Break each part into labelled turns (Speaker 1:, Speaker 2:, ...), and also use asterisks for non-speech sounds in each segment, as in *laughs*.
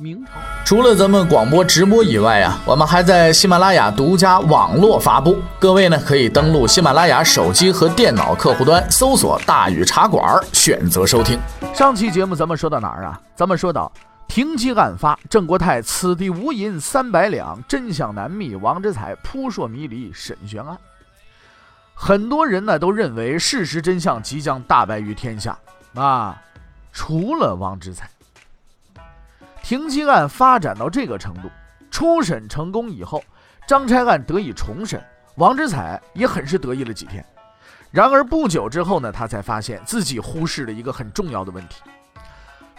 Speaker 1: 明朝
Speaker 2: 除了咱们广播直播以外啊，我们还在喜马拉雅独家网络发布。各位呢可以登录喜马拉雅手机和电脑客户端，搜索“大禹茶馆”，选择收听。
Speaker 1: 上期节目咱们说到哪儿啊？咱们说到停机案发，郑国泰此地无银三百两，真相难觅，王之才扑朔迷离审悬案。很多人呢都认为事实真相即将大白于天下啊，除了王之才。停机案发展到这个程度，初审成功以后，张差案得以重审，王之才也很是得意了几天。然而不久之后呢，他才发现自己忽视了一个很重要的问题。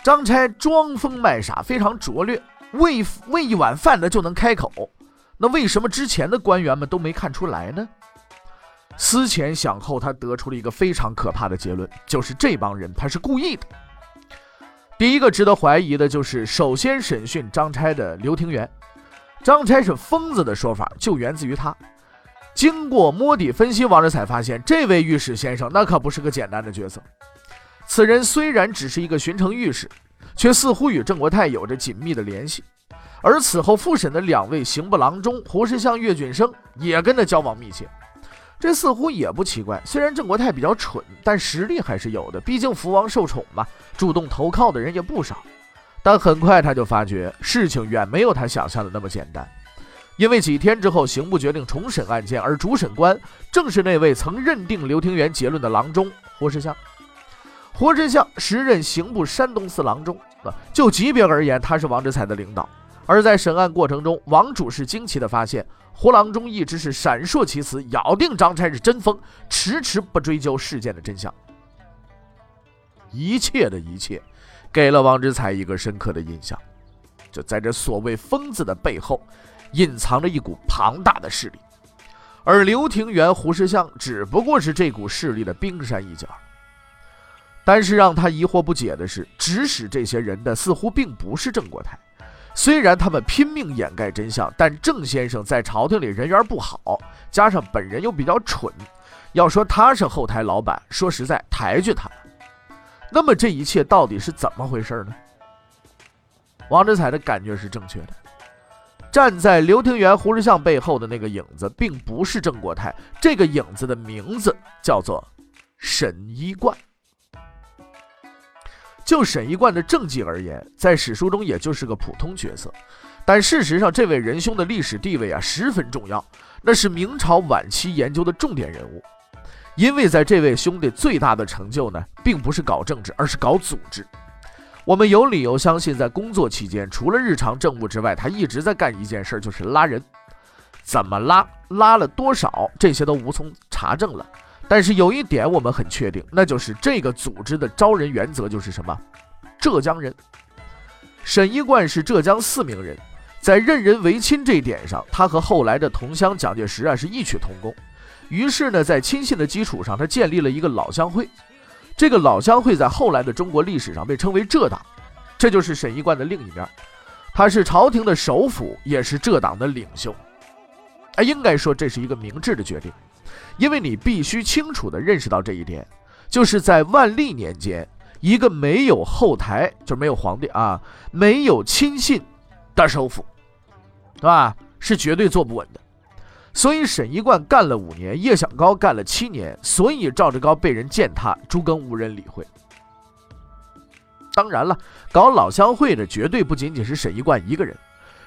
Speaker 1: 张差装疯卖傻，非常拙劣，喂喂一碗饭的就能开口，那为什么之前的官员们都没看出来呢？思前想后，他得出了一个非常可怕的结论，就是这帮人他是故意的。第一个值得怀疑的就是，首先审讯张差的刘廷元，张差是疯子的说法就源自于他。经过摸底分析，王志才发现，这位御史先生那可不是个简单的角色。此人虽然只是一个巡城御史，却似乎与郑国泰有着紧密的联系。而此后复审的两位刑部郎中胡世相、岳俊生也跟他交往密切。这似乎也不奇怪，虽然郑国泰比较蠢，但实力还是有的。毕竟福王受宠嘛，主动投靠的人也不少。但很快他就发觉，事情远没有他想象的那么简单。因为几天之后，刑部决定重审案件，而主审官正是那位曾认定刘廷元结论的郎中胡世相。胡世相时任刑部山东司郎中，就级别而言，他是王之才的领导。而在审案过程中，王主是惊奇地发现。胡郎中一直是闪烁其词，咬定张差是真疯，迟迟不追究事件的真相。一切的一切，给了王之才一个深刻的印象：就在这所谓疯子的背后，隐藏着一股庞大的势力，而刘廷元、胡世相只不过是这股势力的冰山一角。但是让他疑惑不解的是，指使这些人的似乎并不是郑国泰。虽然他们拼命掩盖真相，但郑先生在朝廷里人缘不好，加上本人又比较蠢，要说他是后台老板，说实在抬举他了。那么这一切到底是怎么回事呢？王之才的感觉是正确的，站在刘廷元、胡志相背后的那个影子，并不是郑国泰，这个影子的名字叫做沈一贯。就沈一贯的政绩而言，在史书中也就是个普通角色，但事实上，这位仁兄的历史地位啊十分重要，那是明朝晚期研究的重点人物。因为在这位兄弟最大的成就呢，并不是搞政治，而是搞组织。我们有理由相信，在工作期间，除了日常政务之外，他一直在干一件事，就是拉人。怎么拉，拉了多少，这些都无从查证了。但是有一点我们很确定，那就是这个组织的招人原则就是什么？浙江人。沈一贯是浙江四明人，在任人唯亲这一点上，他和后来的同乡蒋介石啊是异曲同工。于是呢，在亲信的基础上，他建立了一个老乡会。这个老乡会在后来的中国历史上被称为浙党，这就是沈一贯的另一面。他是朝廷的首辅，也是浙党的领袖。啊，应该说这是一个明智的决定。因为你必须清楚地认识到这一点，就是在万历年间，一个没有后台，就是没有皇帝啊，没有亲信的首辅，对吧？是绝对坐不稳的。所以沈一贯干了五年，叶想高干了七年，所以赵志高被人践踏，朱庚无人理会。当然了，搞老乡会的绝对不仅仅是沈一贯一个人，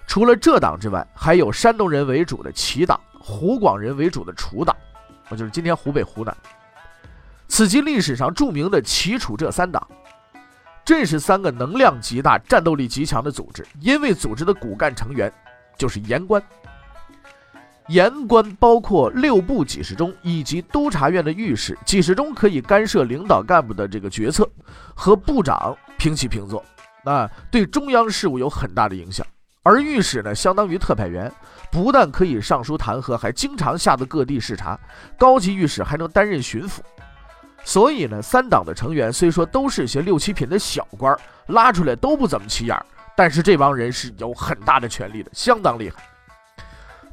Speaker 1: 除了这党之外，还有山东人为主的齐党，湖广人为主的楚党。就是今天湖北湖南，此即历史上著名的齐楚这三党，这是三个能量极大、战斗力极强的组织。因为组织的骨干成员就是言官，言官包括六部几事中以及督察院的御史，几事中可以干涉领导干部的这个决策，和部长平起平坐，啊，对中央事务有很大的影响。而御史呢，相当于特派员，不但可以上书弹劾，还经常下到各地视察。高级御史还能担任巡抚。所以呢，三党的成员虽说都是些六七品的小官，拉出来都不怎么起眼，但是这帮人是有很大的权力的，相当厉害。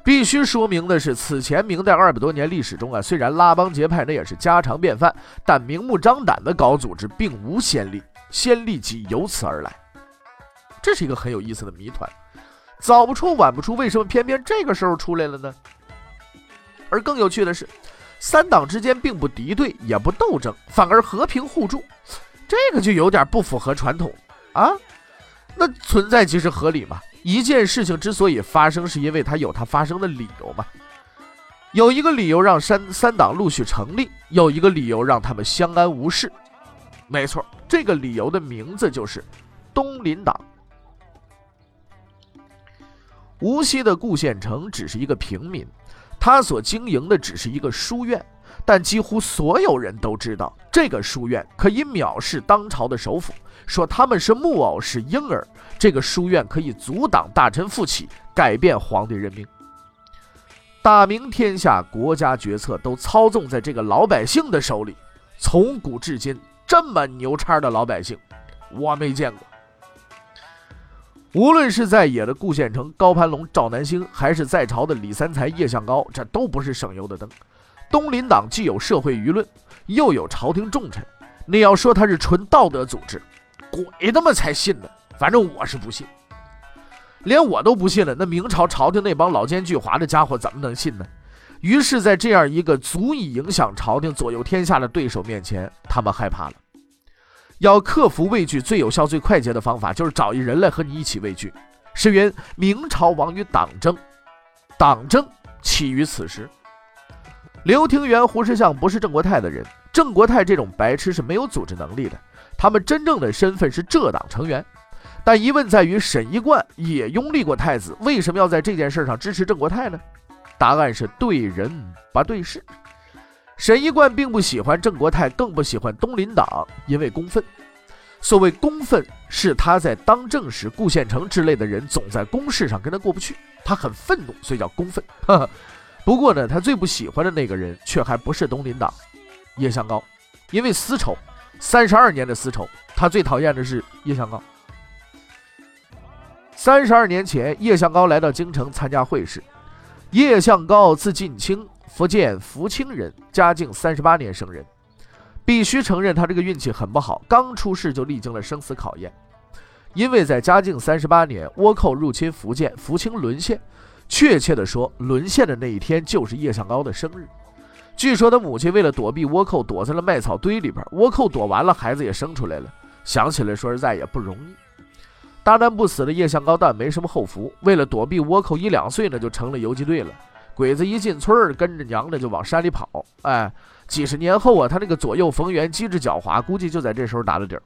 Speaker 1: 必须说明的是，此前明代二百多年历史中啊，虽然拉帮结派那也是家常便饭，但明目张胆的搞组织并无先例，先例即由此而来。这是一个很有意思的谜团，早不出晚不出，为什么偏偏这个时候出来了呢？而更有趣的是，三党之间并不敌对，也不斗争，反而和平互助，这个就有点不符合传统啊。那存在即是合理嘛？一件事情之所以发生，是因为它有它发生的理由嘛。有一个理由让三三党陆续成立，有一个理由让他们相安无事。没错，这个理由的名字就是东林党。无锡的顾县城只是一个平民，他所经营的只是一个书院，但几乎所有人都知道，这个书院可以藐视当朝的首辅，说他们是木偶，是婴儿。这个书院可以阻挡大臣复起，改变皇帝任命。大明天下，国家决策都操纵在这个老百姓的手里。从古至今，这么牛叉的老百姓，我没见过。无论是在野的顾县城、高攀龙、赵南星，还是在朝的李三才、叶向高，这都不是省油的灯。东林党既有社会舆论，又有朝廷重臣，你要说他是纯道德组织，鬼他妈才信呢！反正我是不信，连我都不信了。那明朝朝廷那帮老奸巨猾的家伙怎么能信呢？于是，在这样一个足以影响朝廷、左右天下的对手面前，他们害怕了。要克服畏惧，最有效、最快捷的方法，就是找一人来和你一起畏惧。是云：明朝亡于党争，党争起于此时。刘廷元、胡适相不是郑国泰的人，郑国泰这种白痴是没有组织能力的。他们真正的身份是浙党成员。但疑问在于，沈一贯也拥立过太子，为什么要在这件事上支持郑国泰呢？答案是对人不对事。沈一贯并不喜欢郑国泰，更不喜欢东林党，因为公愤。所谓公愤，是他在当政时，顾县城之类的人总在公事上跟他过不去，他很愤怒，所以叫公愤。*laughs* 不过呢，他最不喜欢的那个人却还不是东林党，叶向高，因为私仇，三十二年的私仇，他最讨厌的是叶向高。三十二年前，叶向高来到京城参加会试。叶向高字近清，福建福清人，嘉靖三十八年生人。必须承认，他这个运气很不好，刚出世就历经了生死考验。因为在嘉靖三十八年，倭寇入侵福建，福清沦陷。确切的说，沦陷的那一天就是叶向高的生日。据说他母亲为了躲避倭寇，躲在了麦草堆里边。倭寇躲完了，孩子也生出来了。想起来，说实在也不容易。大难不死的叶向高，但没什么后福。为了躲避倭寇，一两岁呢就成了游击队了。鬼子一进村儿，跟着娘的就往山里跑。哎，几十年后啊，他那个左右逢源、机智狡猾，估计就在这时候打了底儿。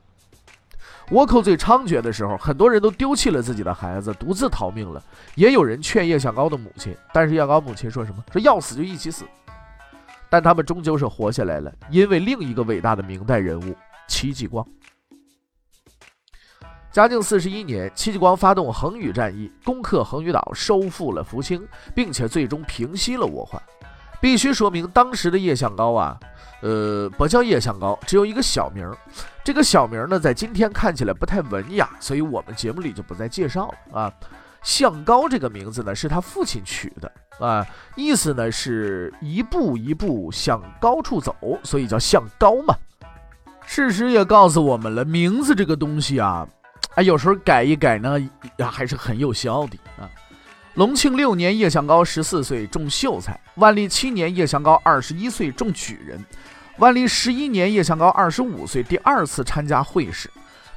Speaker 1: 倭寇最猖獗的时候，很多人都丢弃了自己的孩子，独自逃命了。也有人劝叶向高的母亲，但是叶向高母亲说什么？说要死就一起死。但他们终究是活下来了，因为另一个伟大的明代人物戚继光。嘉靖四十一年，戚继光发动恒宇战役，攻克恒宇岛，收复了福清，并且最终平息了倭患。必须说明，当时的叶向高啊，呃，不叫叶向高，只有一个小名。这个小名呢，在今天看起来不太文雅，所以我们节目里就不再介绍了啊。向高这个名字呢，是他父亲取的啊，意思呢是一步一步向高处走，所以叫向高嘛。事实也告诉我们了，名字这个东西啊。哎，有时候改一改呢，呀，还是很有效的啊。隆庆六年，叶向高十四岁中秀才；万历七年，叶向高二十一岁中举人；万历十一年，叶向高二十五岁第二次参加会试。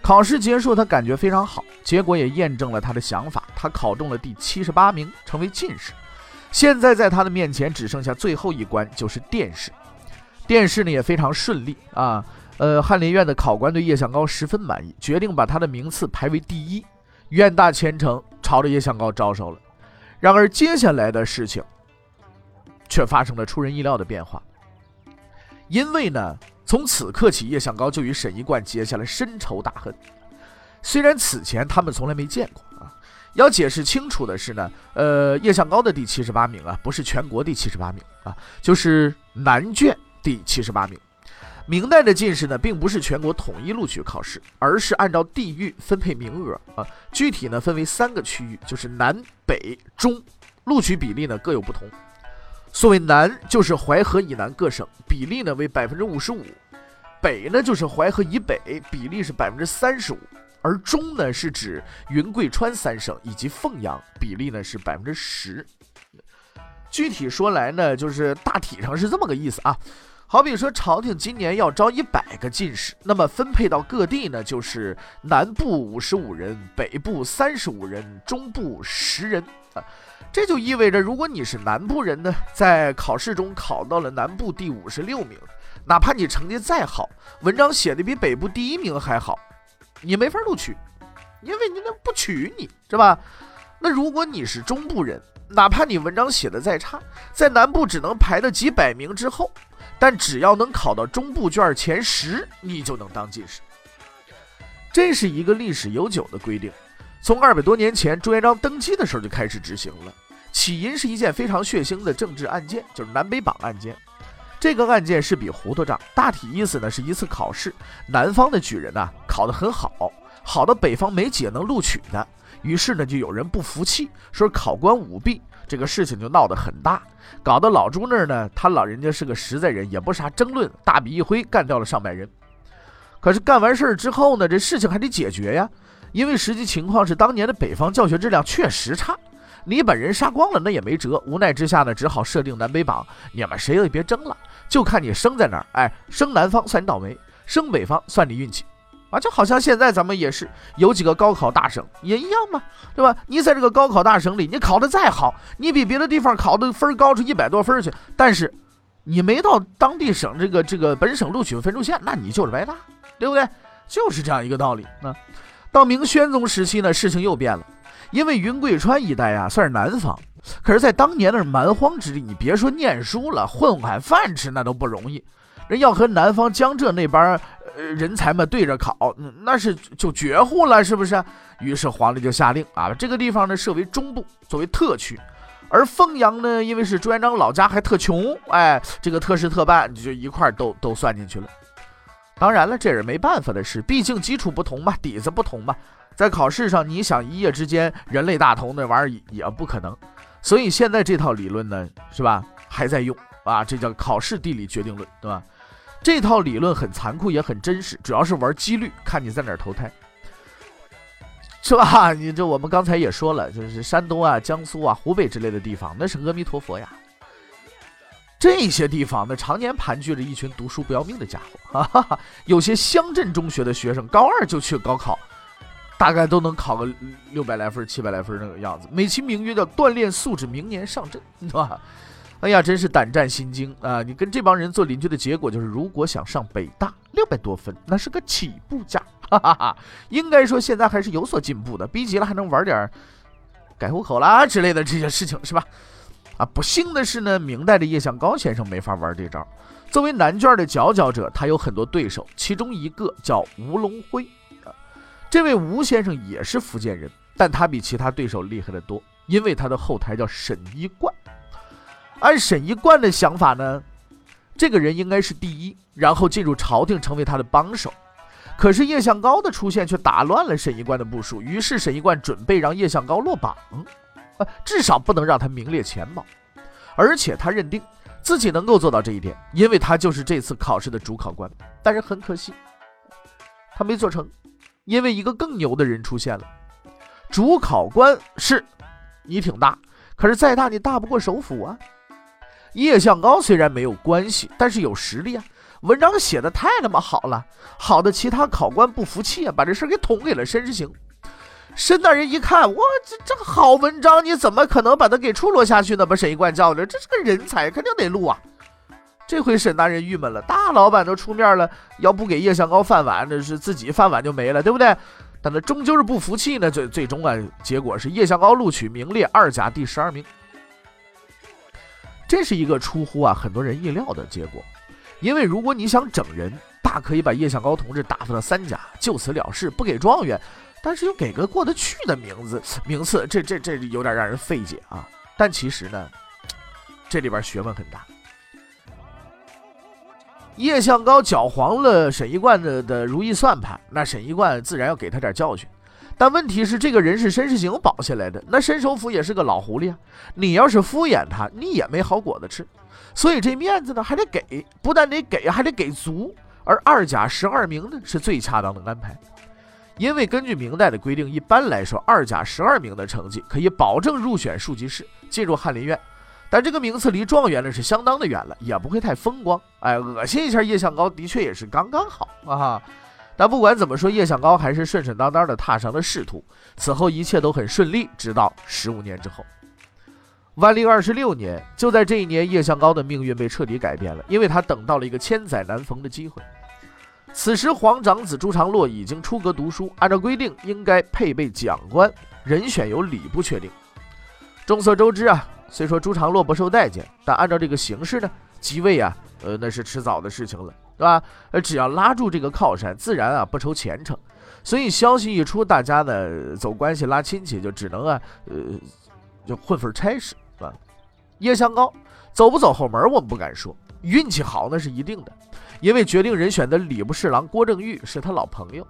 Speaker 1: 考试结束，他感觉非常好，结果也验证了他的想法，他考中了第七十八名，成为进士。现在在他的面前只剩下最后一关，就是殿试。殿试呢也非常顺利啊。呃，翰林院的考官对叶向高十分满意，决定把他的名次排为第一。院大前程朝着叶向高招手了。然而，接下来的事情却发生了出人意料的变化。因为呢，从此刻起，叶向高就与沈一贯结下了深仇大恨。虽然此前他们从来没见过啊，要解释清楚的是呢，呃，叶向高的第七十八名啊，不是全国第七十八名啊，就是南卷第七十八名。明代的进士呢，并不是全国统一录取考试，而是按照地域分配名额啊。具体呢，分为三个区域，就是南北中，录取比例呢各有不同。所谓南，就是淮河以南各省，比例呢为百分之五十五；北呢，就是淮河以北，比例是百分之三十五；而中呢，是指云贵川三省以及凤阳，比例呢是百分之十。具体说来呢，就是大体上是这么个意思啊。好比说，朝廷今年要招一百个进士，那么分配到各地呢，就是南部五十五人，北部三十五人，中部十人啊。这就意味着，如果你是南部人呢，在考试中考到了南部第五十六名，哪怕你成绩再好，文章写的比北部第一名还好，你没法录取，因为人家不取你是吧？那如果你是中部人，哪怕你文章写的再差，在南部只能排到几百名之后。但只要能考到中部卷前十，你就能当进士。这是一个历史悠久的规定，从二百多年前朱元璋登基的时候就开始执行了。起因是一件非常血腥的政治案件，就是南北榜案件。这个案件是笔糊涂账，大体意思呢是一次考试，南方的举人呢考得很好，好的北方没几个能录取的，于是呢就有人不服气，说考官舞弊。这个事情就闹得很大，搞得老朱那儿呢，他老人家是个实在人，也不啥争论，大笔一挥干掉了上百人。可是干完事儿之后呢，这事情还得解决呀，因为实际情况是当年的北方教学质量确实差，你把人杀光了那也没辙，无奈之下呢，只好设定南北榜，你们谁也别争了，就看你生在哪儿，哎，生南方算你倒霉，生北方算你运气。啊，就好像现在咱们也是有几个高考大省也一样嘛，对吧？你在这个高考大省里，你考的再好，你比别的地方考的分高出一百多分去，但是你没到当地省这个这个本省录取分数线，那你就是白搭，对不对？就是这样一个道理。那到明宣宗时期呢，事情又变了，因为云贵川一带啊算是南方，可是，在当年那是蛮荒之地，你别说念书了，混碗饭吃那都不容易，人要和南方江浙那边。人才们对着考，那是就绝户了，是不是？于是皇帝就下令啊，这个地方呢设为中部，作为特区。而凤阳呢，因为是朱元璋老家，还特穷，哎，这个特事特办就一块都都算进去了。当然了，这也是没办法的事，毕竟基础不同嘛，底子不同嘛，在考试上，你想一夜之间人类大同那玩意儿也不可能。所以现在这套理论呢，是吧，还在用啊，这叫考试地理决定论，对吧？这套理论很残酷，也很真实，主要是玩几率，看你在哪儿投胎，是吧？你这我们刚才也说了，就是山东啊、江苏啊、湖北之类的地方，那是阿弥陀佛呀。这些地方那常年盘踞着一群读书不要命的家伙，*laughs* 哈哈。有些乡镇中学的学生，高二就去高考，大概都能考个六百来分、七百来分那个样子，美其名曰叫锻炼素质，明年上阵，是吧？哎呀，真是胆战心惊啊！你跟这帮人做邻居的结果就是，如果想上北大，六百多分那是个起步价，*laughs* 哈哈哈。应该说现在还是有所进步的，逼急了还能玩点改户口啦之类的这些事情，是吧？啊，不幸的是呢，明代的叶向高先生没法玩这招。作为南卷的佼佼者，他有很多对手，其中一个叫吴龙辉啊。这位吴先生也是福建人，但他比其他对手厉害的多，因为他的后台叫沈一贯。按沈一贯的想法呢，这个人应该是第一，然后进入朝廷成为他的帮手。可是叶向高的出现却打乱了沈一贯的部署，于是沈一贯准备让叶向高落榜，呃，至少不能让他名列前茅。而且他认定自己能够做到这一点，因为他就是这次考试的主考官。但是很可惜，他没做成，因为一个更牛的人出现了。主考官是，你挺大，可是再大你大不过首辅啊。叶向高虽然没有关系，但是有实力啊！文章写的太他妈好了，好的其他考官不服气啊，把这事给捅给了申时行。申大人一看，我这这好文章，你怎么可能把他给出落下去呢？把沈一贯叫来，这是个人才，肯定得录啊！这回沈大人郁闷了，大老板都出面了，要不给叶向高饭碗，那是自己饭碗就没了，对不对？但他终究是不服气呢，最最终啊，结果是叶向高录取，名列二甲第十二名。这是一个出乎啊很多人意料的结果，因为如果你想整人，大可以把叶向高同志打发到三甲，就此了事，不给状元，但是又给个过得去的名字名次，这这这有点让人费解啊。但其实呢，这里边学问很大。叶向高搅黄了沈一贯的的如意算盘，那沈一贯自然要给他点教训。但问题是，这个人是申世行保下来的，那申首府也是个老狐狸啊。你要是敷衍他，你也没好果子吃。所以这面子呢，还得给，不但得给，还得给足。而二甲十二名呢，是最恰当的安排。因为根据明代的规定，一般来说，二甲十二名的成绩可以保证入选庶吉士，进入翰林院。但这个名次离状元呢是相当的远了，也不会太风光。哎，恶心一下叶向高，的确也是刚刚好啊。但不管怎么说，叶向高还是顺顺当当的踏上了仕途。此后一切都很顺利，直到十五年之后，万历二十六年，就在这一年，叶向高的命运被彻底改变了，因为他等到了一个千载难逢的机会。此时，皇长子朱常洛已经出阁读书，按照规定应该配备讲官，人选由礼部确定。众所周知啊。虽说朱常洛不受待见，但按照这个形势呢，即位啊，呃，那是迟早的事情了，对吧？呃，只要拉住这个靠山，自然啊不愁前程。所以消息一出，大家呢走关系拉亲戚，就只能啊，呃，就混份差事，是吧？叶向高走不走后门，我们不敢说，运气好那是一定的，因为决定人选的礼部侍郎郭正玉是他老朋友。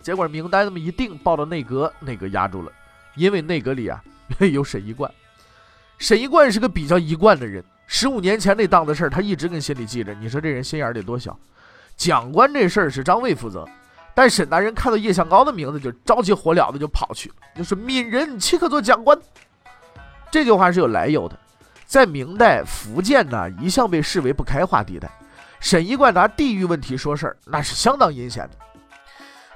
Speaker 1: 结果名单那么一定，报到内阁，内阁压住了，因为内阁里啊 *laughs* 有沈一贯。沈一贯是个比较一贯的人，十五年前那档子事儿，他一直跟心里记着。你说这人心眼得多小？讲官这事儿是张卫负责，但沈大人看到叶向高的名字，就着急火燎的就跑去，就是闽人岂可做讲官？这句话是有来由的，在明代福建呢，一向被视为不开化地带，沈一贯拿地域问题说事儿，那是相当阴险的。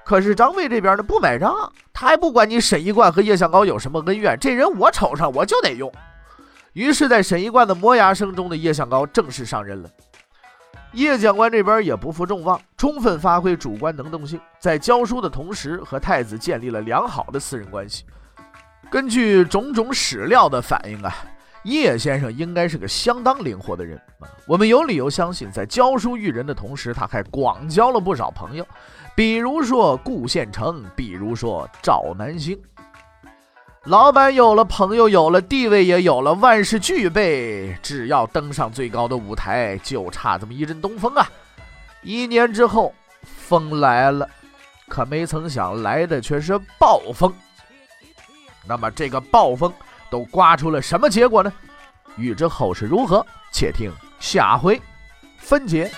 Speaker 1: 可是张卫这边呢不买账，他还不管你沈一贯和叶向高有什么恩怨，这人我瞅上我就得用。于是，在沈一贯的磨牙声中的叶向高正式上任了。叶讲官这边也不负众望，充分发挥主观能动性，在教书的同时和太子建立了良好的私人关系。根据种种史料的反映啊，叶先生应该是个相当灵活的人啊。我们有理由相信，在教书育人的同时，他还广交了不少朋友，比如说顾宪成，比如说赵南星。老板有了，朋友有了，地位也有了，万事俱备，只要登上最高的舞台，就差这么一阵东风啊！一年之后，风来了，可没曾想来的却是暴风。那么这个暴风都刮出了什么结果呢？欲知后事如何，且听下回分解。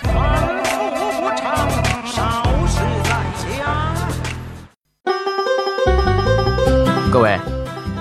Speaker 2: 各位。